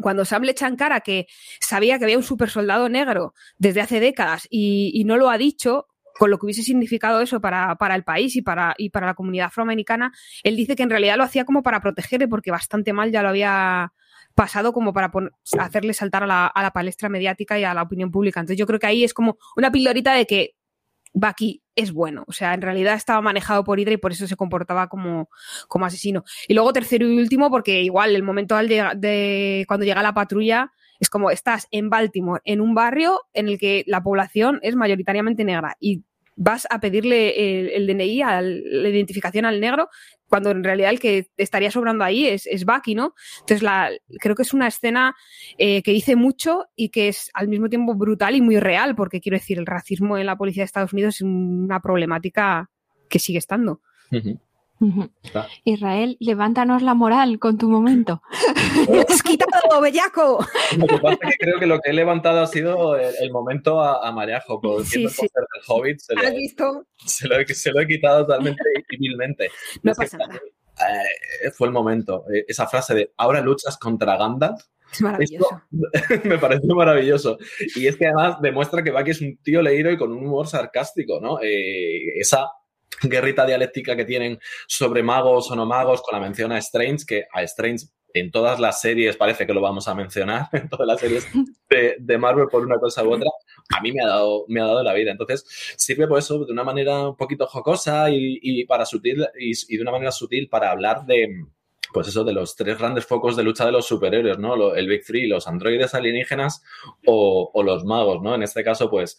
cuando Sam le echan cara que sabía que había un super soldado negro desde hace décadas y no lo ha dicho, con lo que hubiese significado eso para, para el país y para, y para la comunidad afroamericana, él dice que en realidad lo hacía como para protegerle porque bastante mal ya lo había pasado como para hacerle saltar a la, palestra mediática y a la opinión pública. Entonces yo creo que ahí es como una pildorita de que Bucky es bueno. O sea, en realidad estaba manejado por Hydra y por eso se comportaba como, como asesino. Y luego tercero y último, porque igual el momento de, de cuando llega la patrulla es como estás en Baltimore, en un barrio en el que la población es mayoritariamente negra y vas a pedirle el, DNI, a la identificación al negro, cuando en realidad el que estaría sobrando ahí es, es Bucky, ¿no? Entonces, la, creo que es una escena eh, que dice mucho y que es al mismo tiempo brutal y muy real, porque quiero decir, el racismo en la policía de Estados Unidos es una problemática que sigue estando. Israel, levántanos la moral con tu momento. ¡Es quitado, bellaco! Lo que pasa es que creo que lo que he levantado ha sido el, momento a, a María Joco. Sí, sí. del Hobbit se lo, ¿Has visto? Se lo, se lo, he quitado totalmente civilmente. No pasa nada. Eh, fue el momento. Eh, esa frase de ahora luchas contra Gandalf. Es maravilloso. me pareció maravilloso. Y es que además demuestra que Bucky es un tío leído y con un humor sarcástico, ¿no? Eh, esa guerrita dialéctica que tienen sobre magos o no magos, con la mención a Strange, que a Strange en todas las series parece que lo vamos a mencionar, en todas las series de, Marvel por una cosa u otra, a mí me ha dado, me ha dado la vida. Entonces, sirve por eso de una manera un poquito jocosa y, para sutil, y, de una manera sutil para hablar de, pues eso, de los tres grandes focos de lucha de los superhéroes, ¿no? El Big Three, los androides alienígenas o, o los magos, ¿no? En este caso, pues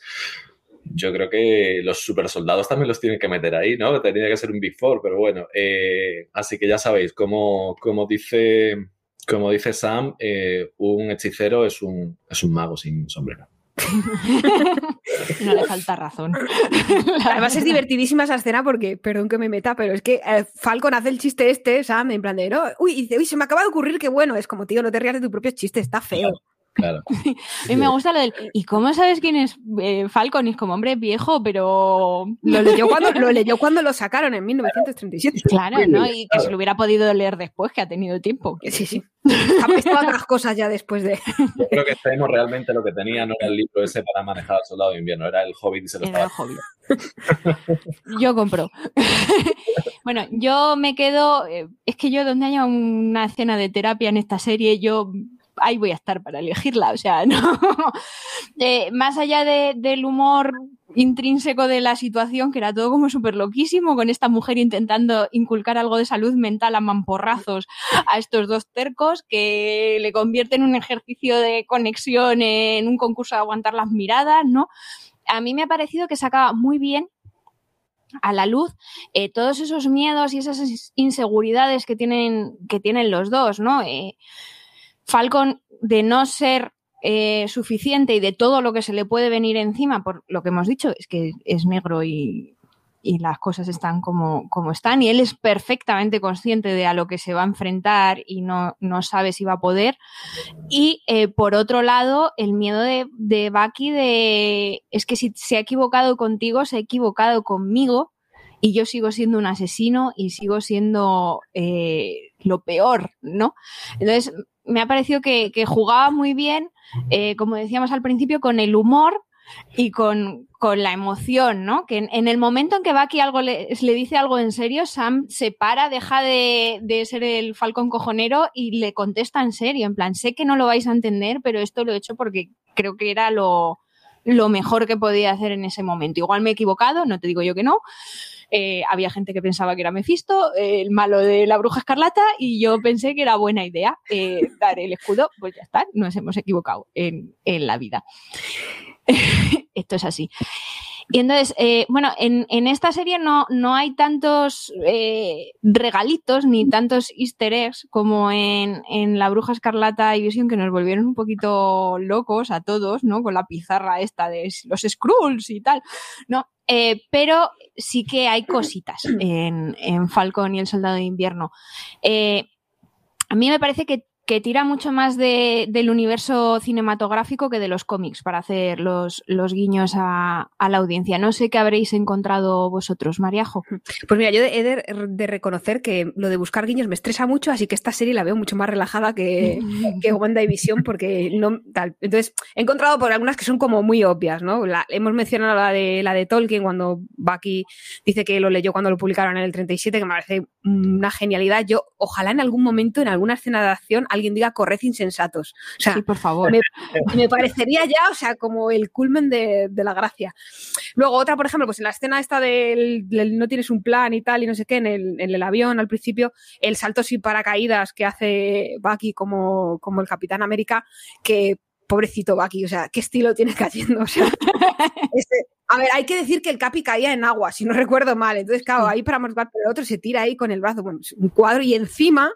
yo creo que los super soldados también los tienen que meter ahí, ¿no? Tenía que ser un Big Four, pero bueno. Eh, así que ya sabéis, como, como, dice, como dice Sam, eh, un hechicero es un, es un mago sin sombrero. no le falta razón. Además es divertidísima esa escena porque, perdón que me meta, pero es que eh, Falcon hace el chiste este, Sam, en plan de, no, uy, dice, uy, se me acaba de ocurrir que bueno, es como, tío, no te rías de tu propio chiste, está feo. Claro. y me gusta lo del. ¿Y cómo sabes quién es eh, Falcon? Y es como, hombre, viejo, pero. Lo leyó, cuando, lo leyó cuando lo sacaron en 1937. Claro, ¿no? Y que se lo hubiera podido leer después, que ha tenido tiempo. Sí, sí. Ha visto otras cosas ya después de. Yo creo que sabemos realmente lo que tenía, no era el libro ese para manejar al soldado de invierno, era el Hobbit y se lo era el Hobbit. yo compro. bueno, yo me quedo. Eh, es que yo, donde haya una escena de terapia en esta serie, yo ahí voy a estar para elegirla. O sea, no. Eh, más allá del humor intrínseco de la situación, que era todo como súper loquísimo, con esta mujer intentando inculcar algo de salud mental a mamporrazos a estos dos tercos, que le convierte en un ejercicio de conexión, en un concurso de aguantar las miradas, ¿no? A mí me ha parecido que sacaba muy bien a la luz eh, todos esos miedos y esas inseguridades que tienen, que tienen los dos, ¿no? Eh, Falcon, de no ser eh, suficiente y de todo lo que se le puede venir encima, por lo que hemos dicho, es que es negro y, las cosas están como, como, están y él es perfectamente consciente de a lo que se va a enfrentar y no, no sabe si va a poder. Y eh, por otro lado, el miedo de, de Bucky de es que si se ha equivocado contigo, se ha equivocado conmigo y yo sigo siendo un asesino y sigo siendo eh, lo peor, ¿no? Entonces, me ha parecido que, jugaba muy bien, eh, como decíamos al principio, con el humor y con, la emoción, ¿no? Que en, el momento en que Bucky algo le, le, dice algo en serio, Sam se para, deja de, de, ser el falcón cojonero y le contesta en serio, en plan, sé que no lo vais a entender, pero esto lo he hecho porque creo que era lo, lo mejor que podía hacer en ese momento. Igual me he equivocado, no te digo yo que no, eh, había gente que pensaba que era Mephisto, el malo de la bruja escarlata, y yo pensé que era buena idea eh, dar el escudo. Pues ya está, nos hemos equivocado en, la vida. Esto es así. Y entonces, eh, bueno, en, esta serie no, no hay tantos regalitos ni tantos easter eggs como en, en, La Bruja Escarlata y Visión que nos volvieron un poquito locos a todos, ¿no? Con la pizarra esta de los Skrulls y tal. No, eh, pero sí que hay cositas en, Falcon y el Soldado de Invierno. Eh, a mí me parece que, que tira mucho más de, del universo cinematográfico que de los cómics para hacer los, los guiños a, a, la audiencia. No sé qué habréis encontrado vosotros, Mariajo. Pues mira, yo he de, de, reconocer que lo de buscar guiños me estresa mucho, así que esta serie la veo mucho más relajada que, que WandaVision porque no tal. Entonces, he encontrado por algunas que son como muy obvias, ¿no? La, hemos mencionado la de, la de Tolkien cuando Bucky dice que lo leyó cuando lo publicaron en el 37, que me parece una genialidad. Yo, ojalá en algún momento, en alguna escena de acción, alguien diga corred insensatos. O sea, sí, por favor. Me, me, parecería ya, o sea, como el culmen de, de, la gracia. Luego, otra, por ejemplo, pues en la escena esta del, del, no tienes un plan y tal, y no sé qué, en el, en el avión al principio, el salto sin paracaídas que hace Bucky como, como el Capitán América, que pobrecito Bucky, o sea, ¿qué estilo tiene cayendo? O sea, este, a ver, hay que decir que el Capi caía en agua, si no recuerdo mal. Entonces, claro, ahí para morgar, pero el otro se tira ahí con el brazo, bueno, un cuadro y encima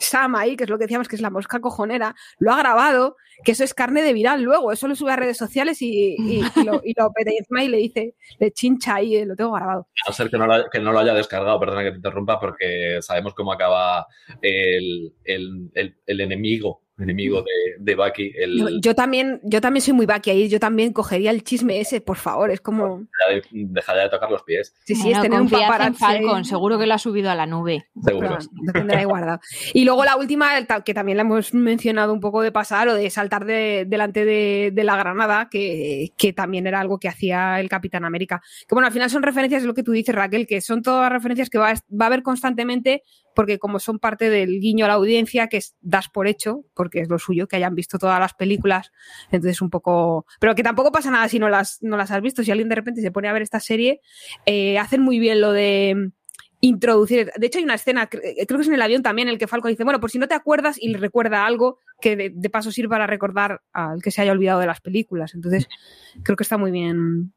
Sam ahí, que es lo que decíamos que es la mosca cojonera, lo ha grabado, que eso es carne de viral luego, eso lo sube a redes sociales y, y, lo, y y le dice, le chincha ahí, eh, lo tengo grabado. A no ser que no, lo, que no lo haya descargado, perdona que te interrumpa, porque sabemos cómo acaba el, el, el enemigo enemigo de, de Bucky. El... Yo, yo, también, yo también soy muy Bucky ahí, yo también cogería el chisme ese, por favor, es como... Dejaría de tocar los pies. Sí, sí, bueno, es tener un paparazzi. Falcon, seguro que lo ha subido a la nube. Seguro. Lo tendrá ahí guardado. Y luego la última, que también la hemos mencionado un poco de pasar, o de saltar de, delante de, de la granada, que, que, también era algo que hacía el Capitán América. Que bueno, al final son referencias, es lo que tú dices, Raquel, que son todas referencias que va, va a haber constantemente porque como son parte del guiño a la audiencia, que es, das por hecho, porque es lo suyo, que hayan visto todas las películas, entonces un poco... Pero que tampoco pasa nada si no las, no las has visto, si alguien de repente se pone a ver esta serie, eh, hacen muy bien lo de introducir. De hecho, hay una escena, creo que es en el avión también, en el que Falco dice, bueno, por si no te acuerdas y le recuerda algo que de, paso sirva para recordar al que se haya olvidado de las películas. Entonces, creo que está muy bien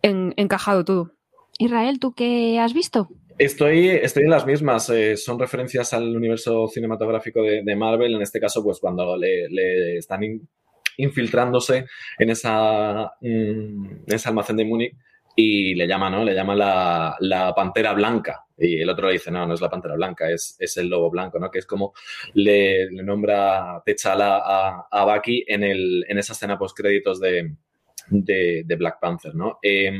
en, encajado todo. Israel, ¿tú qué has visto? Estoy, estoy en las mismas. Eh, son referencias al universo cinematográfico de, Marvel. En este caso, pues cuando le, están in, infiltrándose en, esa, mm, en ese almacén de Múnich y le llama, ¿no? Le llama la, la, pantera blanca. Y el otro le dice, no, no es la pantera blanca, es, es el lobo blanco, ¿no? Que es como le, le nombra T'Challa a, a Bucky en, el, en esa escena post créditos de, de, Black Panther, ¿no? Eh,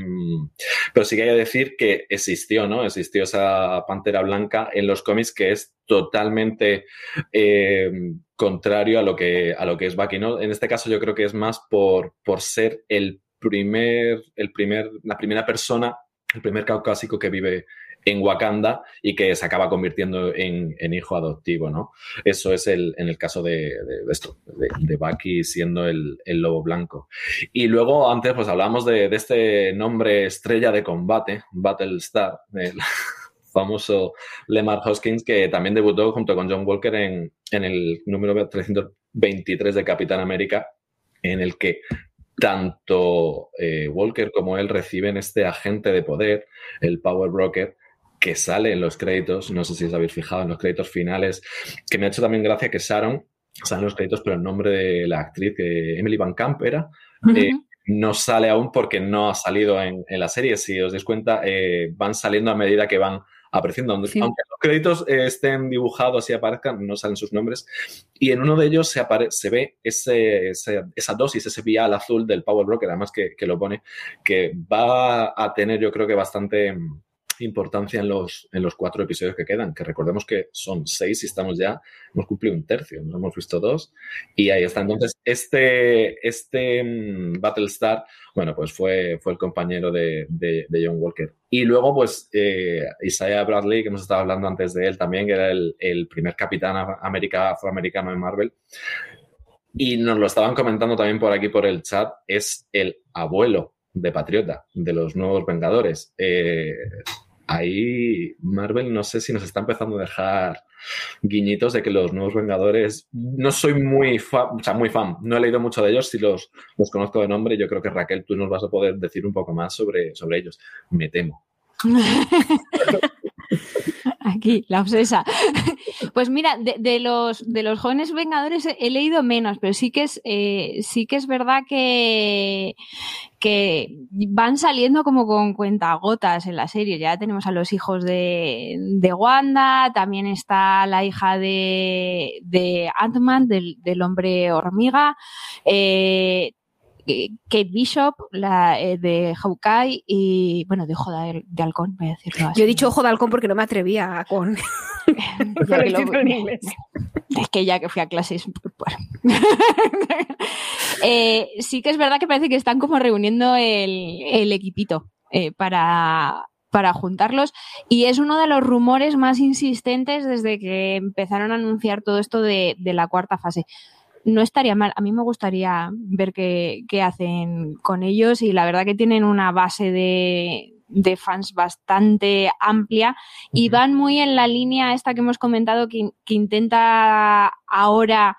pero sí que hay que decir que existió, ¿no? Existió esa pantera blanca en los cómics que es totalmente eh, contrario a lo, que, a lo que es Bucky, ¿no? En este caso yo creo que es más por, por ser el primer, el primer, la primera persona, el primer caucásico que vive en Wakanda y que se acaba convirtiendo en, hijo adoptivo, ¿no? Eso es el, en el caso de, esto, de, Bucky siendo el, lobo blanco. Y luego antes pues hablamos de, de este nombre estrella de combate, Battlestar, el famoso Lemar Hoskins, que también debutó junto con John Walker en, en el número 323 de Capitán América, en el que tanto eh, Walker como él reciben este agente de poder, el Power Broker, que sale en los créditos, no sé si os habéis fijado en los créditos finales, que me ha hecho también gracia que Sharon sale en los créditos, pero el nombre de la actriz, que Emily Van Camp era, uh -huh. eh, no sale aún porque no ha salido en, en la serie. Si os dais cuenta, eh, van saliendo a medida que van apareciendo. Sí. Aunque los créditos eh, estén dibujados y aparezcan, no salen sus nombres. Y en uno de ellos se, se ve ese, ese, esa dosis, ese vial azul del Power Broker, además que, que, lo pone, que va a tener yo creo que bastante importancia en los, en los cuatro episodios que quedan, que recordemos que son seis y estamos ya, hemos cumplido un tercio, nos hemos visto dos y ahí está. Entonces, este, este um, Battlestar, bueno, pues fue, fue el compañero de, de, de John Walker. Y luego, pues, eh, Isaiah Bradley, que hemos estado hablando antes de él también, que era el, el primer capitán América, afroamericano en Marvel, y nos lo estaban comentando también por aquí por el chat, es el abuelo de Patriota, de los nuevos Vengadores. Eh, ahí Marvel no sé si nos está empezando a dejar guiñitos de que los nuevos Vengadores, no soy muy fan, o sea, muy fan, no he leído mucho de ellos, si los, los conozco de nombre, yo creo que Raquel, tú nos vas a poder decir un poco más sobre, sobre ellos, me temo. Aquí, la obsesa. Pues mira, de, los, de los jóvenes vengadores he, leído menos, pero sí que es, eh, sí que es verdad que, que van saliendo como con cuentagotas en la serie. Ya tenemos a los hijos de, de Wanda, también está la hija de, de Ant-Man, del, del, hombre hormiga. Eh, Kate Bishop, la eh, de Hawkeye y, bueno, de Ojo de, Halcón, voy a decirlo así. Yo he dicho Ojo de Halcón porque no me atrevía con... es que ya que fui a clases... Pues, eh, sí que es verdad que parece que están como reuniendo el, equipito eh, para, para juntarlos. Y es uno de los rumores más insistentes desde que empezaron a anunciar todo esto de, de la cuarta fase no estaría mal. A mí me gustaría ver qué, hacen con ellos y la verdad que tienen una base de, fans bastante amplia y van muy en la línea esta que hemos comentado que, intenta ahora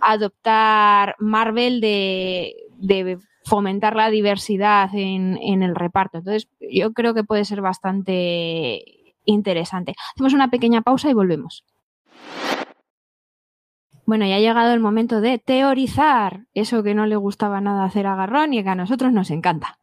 adoptar Marvel de, fomentar la diversidad en, en, el reparto. Entonces, yo creo que puede ser bastante interesante. Hacemos una pequeña pausa y volvemos. Bueno, ya ha llegado el momento de teorizar eso que no le gustaba nada hacer a Garrón y que a nosotros nos encanta.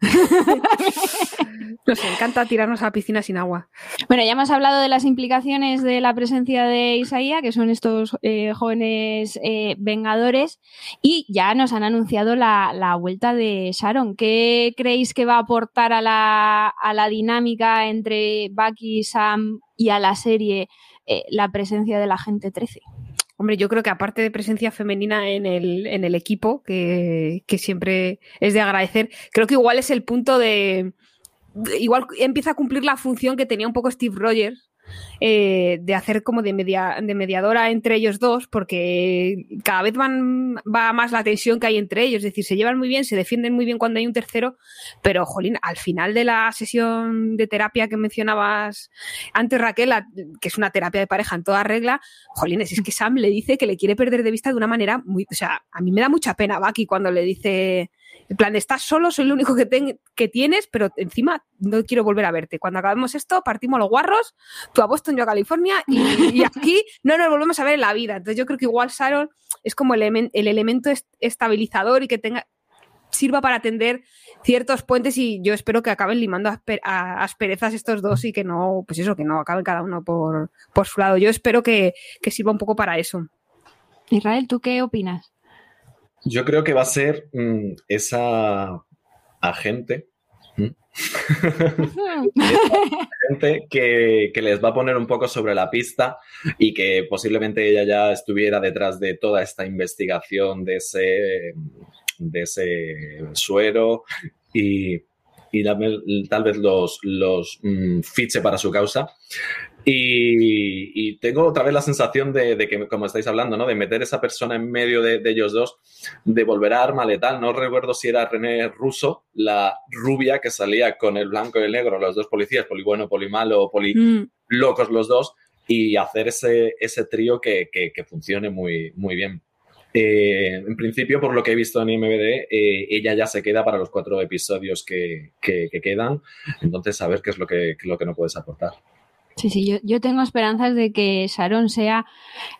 Nos encanta tirarnos a la piscina sin agua. Bueno, ya hemos hablado de las implicaciones de la presencia de Isaías, que son estos eh, jóvenes eh, vengadores, y ya nos han anunciado la, vuelta de Sharon. ¿Qué creéis que va a aportar a la, a la dinámica entre Bucky, Sam y a la serie eh, la presencia de la gente 13? Hombre, yo creo que aparte de presencia femenina en el, en el equipo, que, que siempre es de agradecer, creo que igual es el punto de, igual empieza a cumplir la función que tenía un poco Steve Rogers eh, de hacer como de, media, de mediadora entre ellos dos, porque cada vez van, va más la tensión que hay entre ellos, es decir, se llevan muy bien, se defienden muy bien cuando hay un tercero, pero, jolín, al final de la sesión de terapia que mencionabas antes, Raquel, que es una terapia de pareja en toda regla, jolín, es que Sam le dice que le quiere perder de vista de una manera muy, o sea, a mí me da mucha pena Bucky cuando le dice en plan, estás solo, soy el único que, que tienes, pero encima no quiero volver a verte. Cuando acabemos esto, partimos los guarros, tú a Boston, yo a California, y, aquí no nos volvemos a ver en la vida. Entonces yo creo que igual Sharon es como el, el elemento estabilizador y que tenga sirva para atender ciertos puentes y yo espero que acaben limando asperezas estos dos y que no, pues eso, que no acaben cada uno por, por su lado. Yo espero que, que sirva un poco para eso. Israel, ¿tú qué opinas? Yo creo que va a ser mm, esa agente. gente que, les va a poner un poco sobre la pista y que posiblemente ella ya estuviera detrás de toda esta investigación de ese, de ese suero y, tal vez los, los mm, fiche para su causa. Y, tengo otra vez la sensación de, que, como estáis hablando, ¿no? De meter esa persona en medio de, ellos dos, de volver a arma letal. No recuerdo si era René Russo, la rubia que salía con el blanco y el negro, los dos policías, poli bueno, poli malo, poli mm. locos los dos, y hacer ese, ese trío que, funcione muy, muy bien. Eh, en principio, por lo que he visto en IMBD, eh, ella ya se queda para los cuatro episodios que, quedan. Entonces, a ver qué es lo que, lo que no puedes aportar. Sí, sí, yo, tengo esperanzas de que Sharon sea.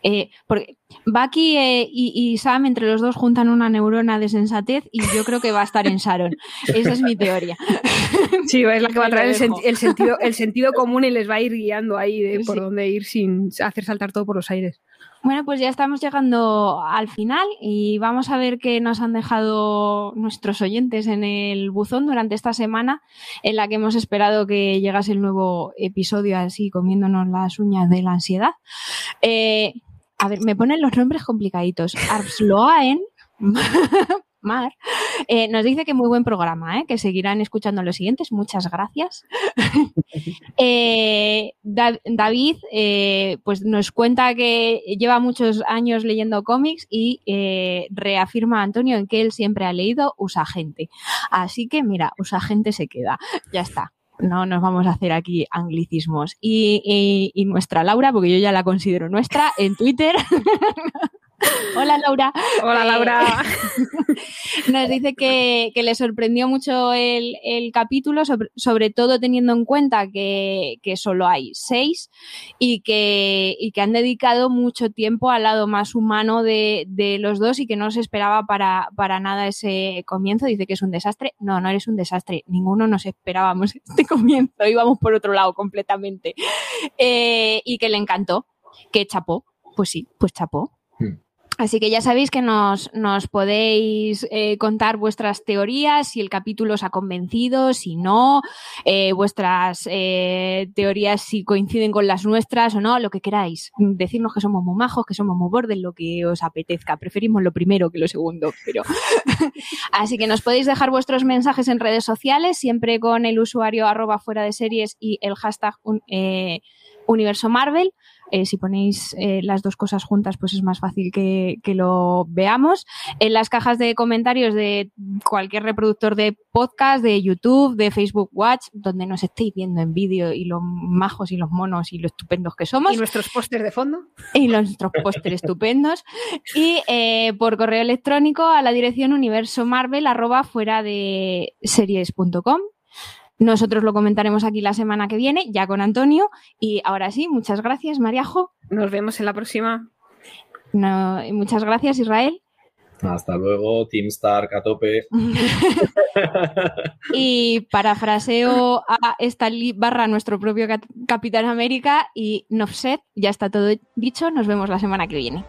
Eh, porque Bucky eh, y, Sam entre los dos juntan una neurona de sensatez y yo creo que va a estar en Sharon. Esa es mi teoría. Sí, es la que va a traer el, sentido, el sentido común y les va a ir guiando ahí de por dónde ir sin hacer saltar todo por los aires. Bueno, pues ya estamos llegando al final y vamos a ver qué nos han dejado nuestros oyentes en el buzón durante esta semana en la que hemos esperado que llegase el nuevo episodio así comiéndonos las uñas de la ansiedad. Eh, a ver, me ponen los nombres complicaditos. Arsloaen Mar, eh, nos dice que muy buen programa, ¿eh? que seguirán escuchando los siguientes. Muchas gracias. Eh, David pues nos cuenta que lleva muchos años leyendo cómics y reafirma a Antonio en que él siempre ha leído Usa Gente. Así que mira, Usa Gente se queda. Ya está no nos vamos a hacer aquí anglicismos. Y, y, nuestra Laura, porque yo ya la considero nuestra, en Twitter Hola Laura. Hola Eh, Laura. Nos dice que, que le sorprendió mucho el, el capítulo, sobre, sobre todo teniendo en cuenta que, que solo hay seis y que, y que han dedicado mucho tiempo al lado más humano de, de los dos y que no se esperaba para, para nada ese comienzo. Dice que es un desastre. No, no eres un desastre. Ninguno nos esperábamos este comienzo. Íbamos por otro lado completamente. Eh, y que le encantó. Que chapó. Pues sí, pues chapó. Así que ya sabéis que nos, podéis eh, contar vuestras teorías, si el capítulo os ha convencido, si no, eh, vuestras eh, teorías si coinciden con las nuestras o no, lo que queráis. Decirnos que somos muy majos, que somos muy bordes, lo que os apetezca. Preferimos lo primero que lo segundo, pero... Así que nos podéis dejar vuestros mensajes en redes sociales, siempre con el usuario arroba fuera de series y el hashtag un- universo Marvel. Eh, si ponéis eh, las dos cosas juntas, pues es más fácil que, que lo veamos. En las cajas de comentarios de cualquier reproductor de podcast, de YouTube, de Facebook Watch, donde nos estéis viendo en vídeo y los majos y los monos y lo estupendos que somos ¿Y nuestros pósters de fondo? y nuestros pósteres estupendos. Y eh, por correo electrónico a la dirección universo marvel arroba fuera de series.com. Nosotros lo comentaremos aquí la semana que viene, ya con Antonio. Y ahora sí, muchas gracias, Mariajo. Nos vemos en la próxima. No, y muchas gracias, Israel. Hasta luego, Team Stark a tope. y parafraseo a Stan Lee barra nuestro propio Cap- Capitán América y Nofset. Ya está todo dicho. Nos vemos la semana que viene.